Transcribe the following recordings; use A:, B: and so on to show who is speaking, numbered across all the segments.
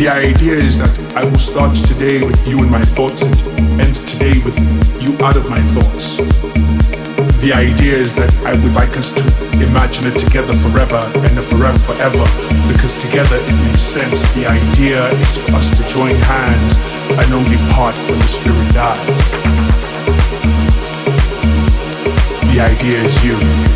A: The
B: idea is that I will start today with you in my thoughts and end today with you out of my thoughts. The idea is that I would like us to imagine it together forever and forever forever because together it makes sense. The idea is for us to join hands and only part when the spirit dies. The idea is you.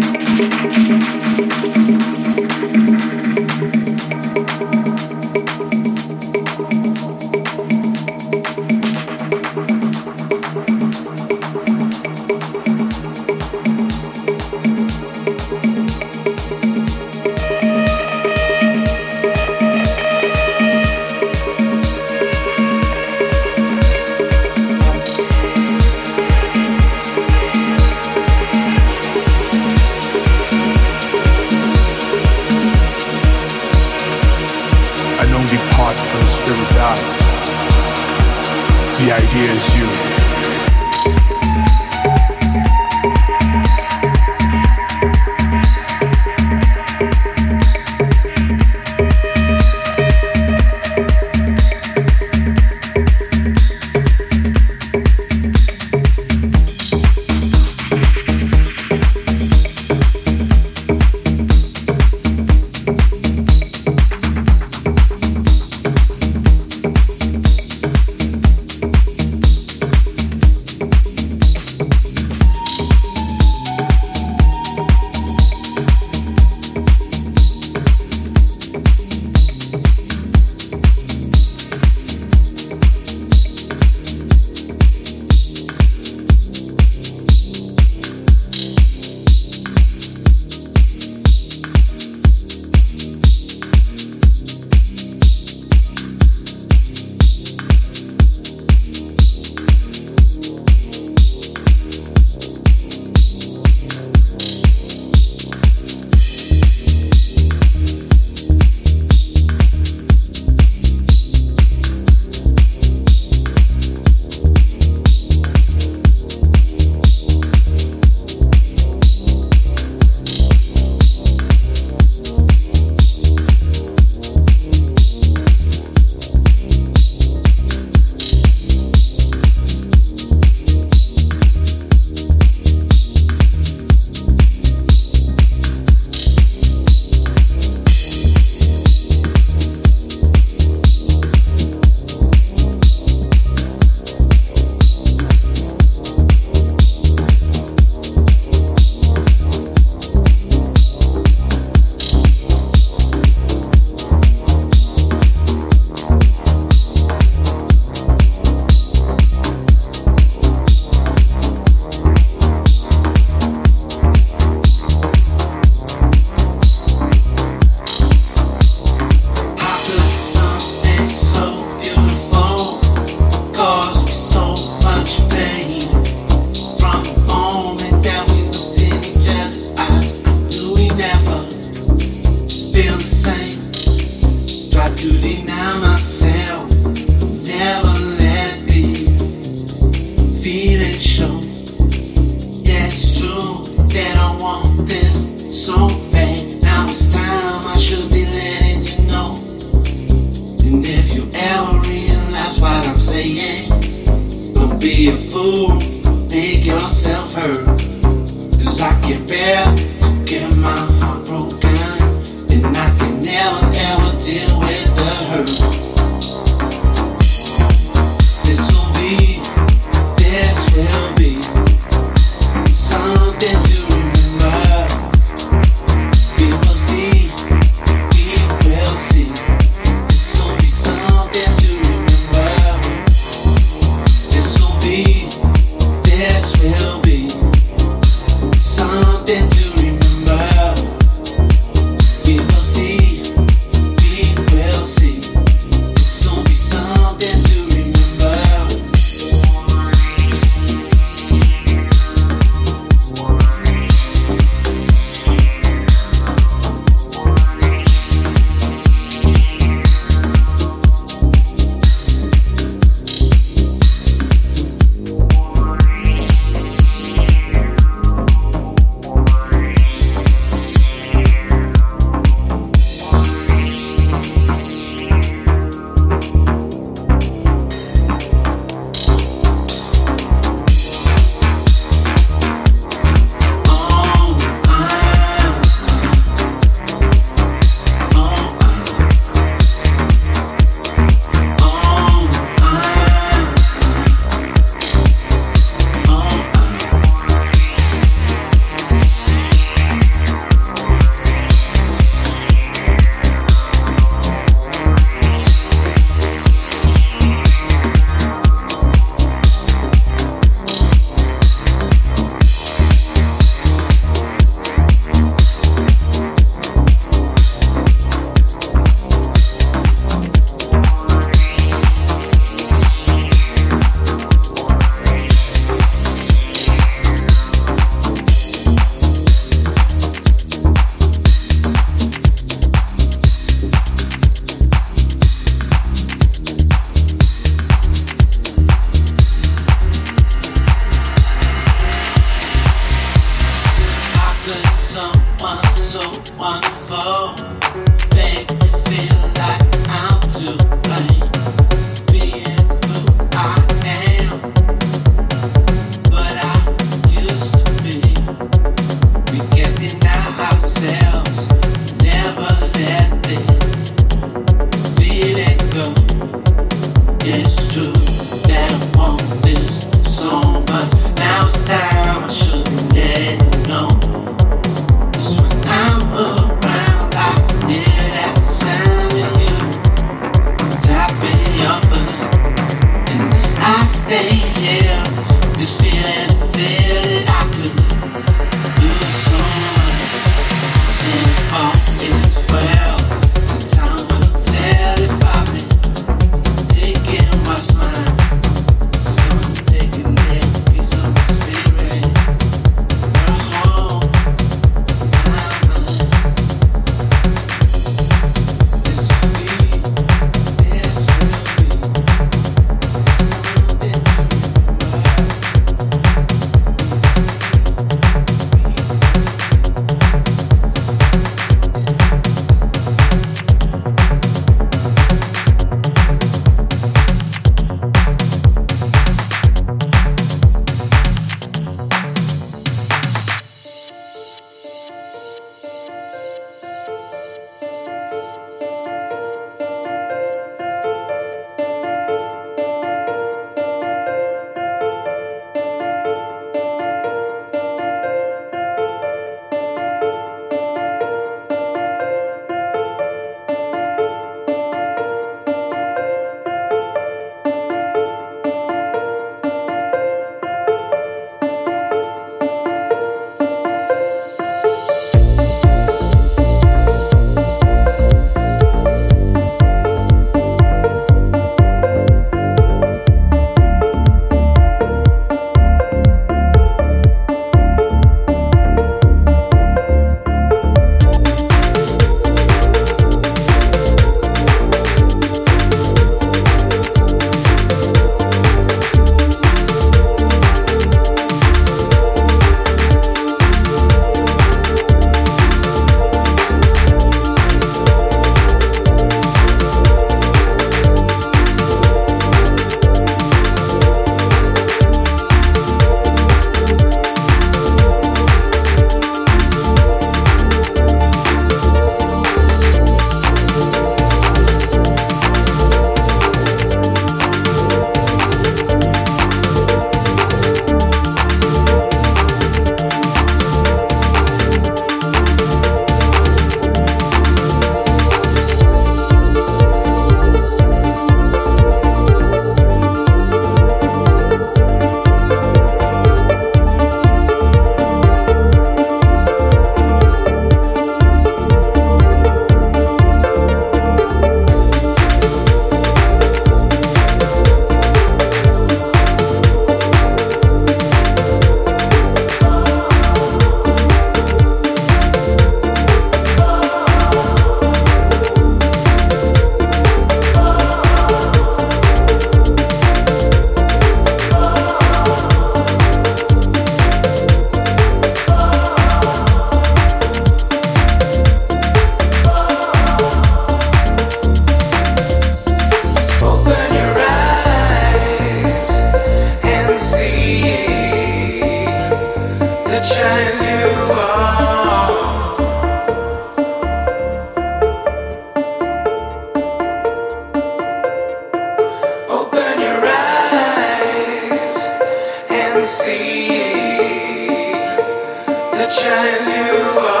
C: See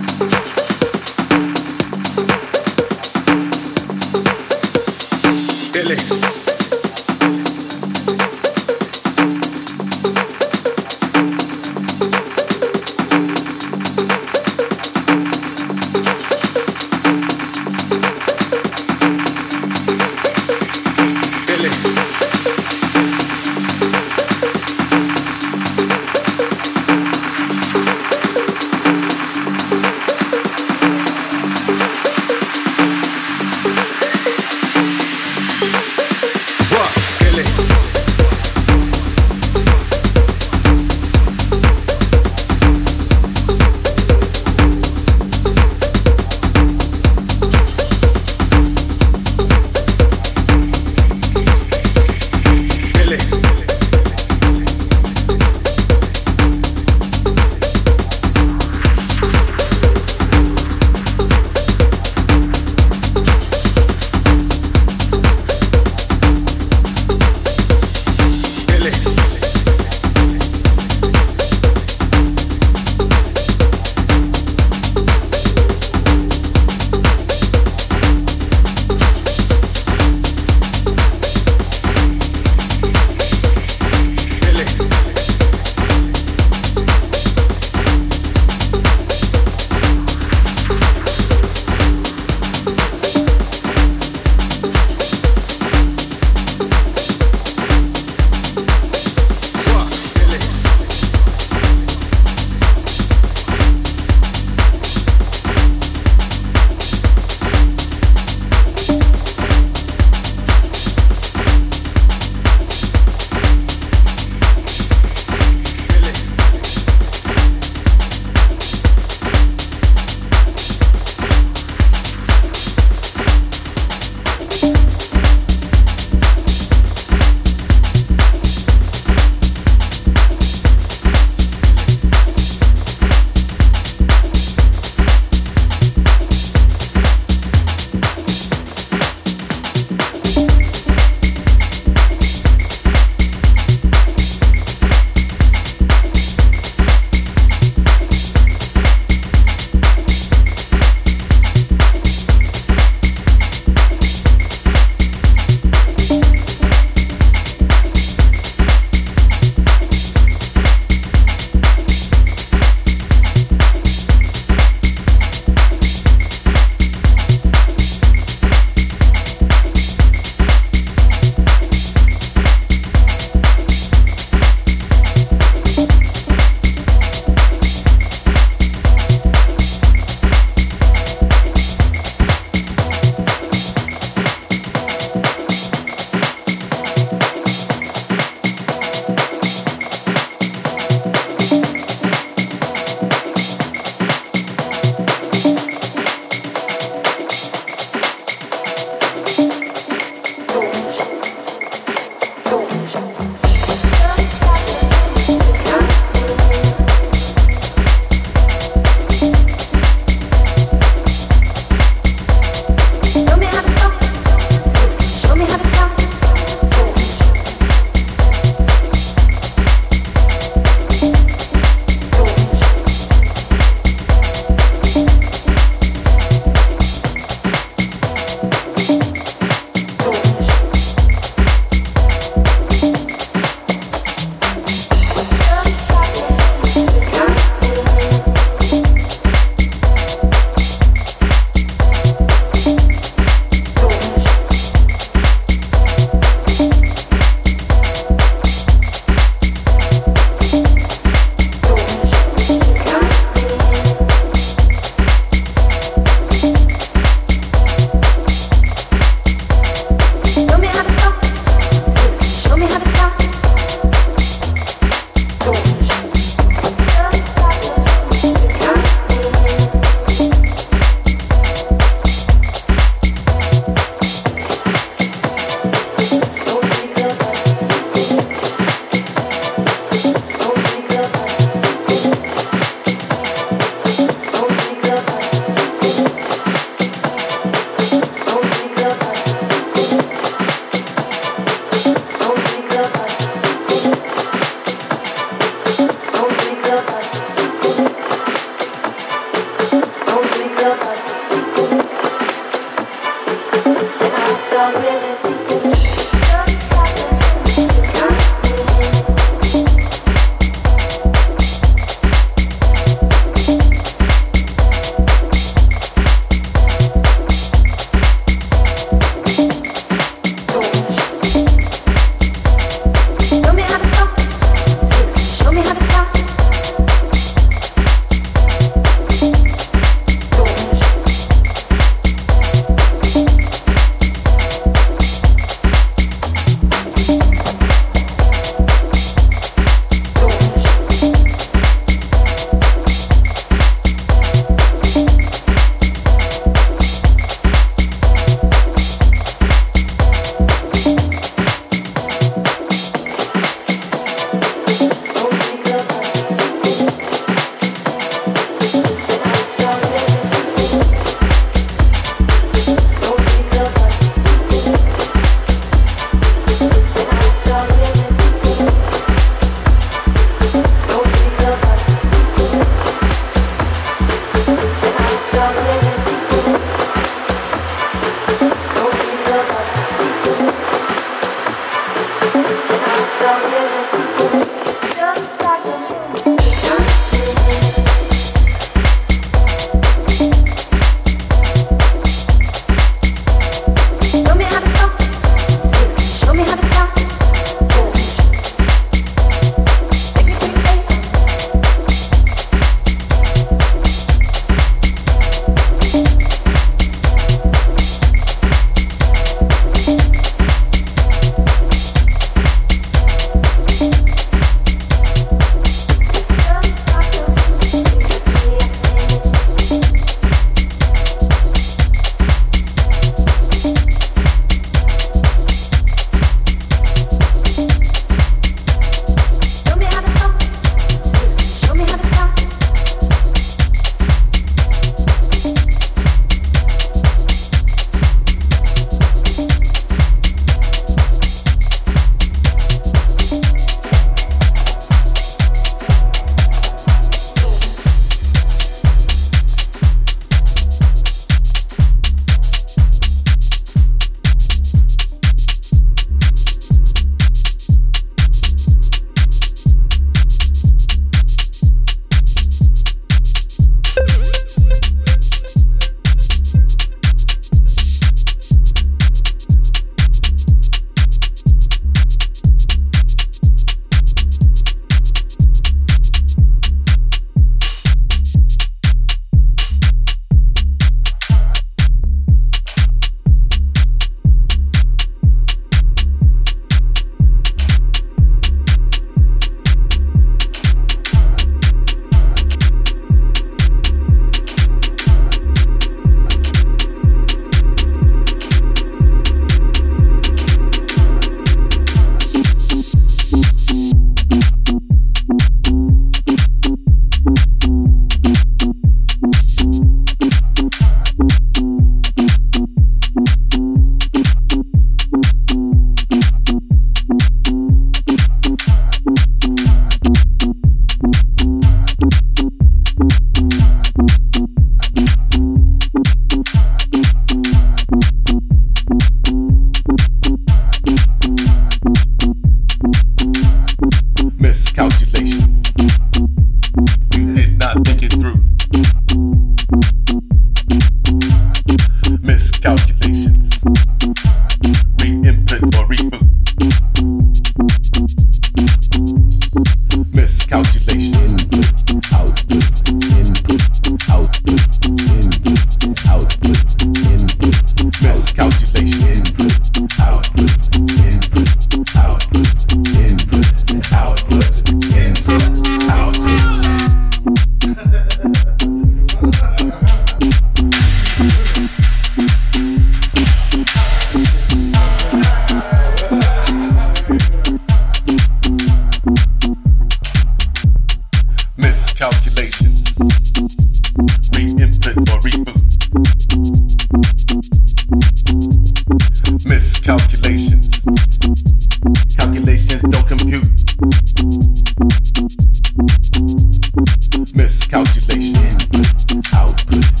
D: occupation, input, output.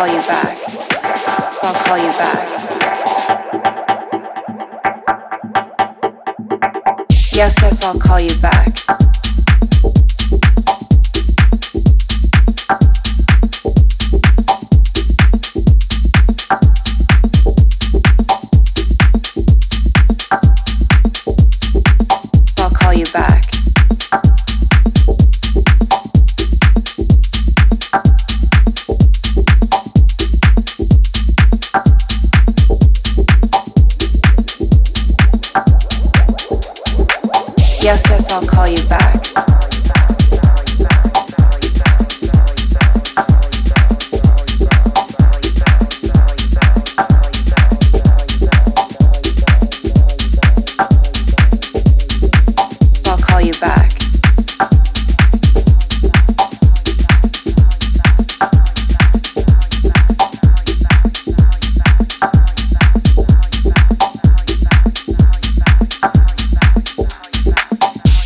D: call you back. I'll call you back. Yes, yes, I'll call you back.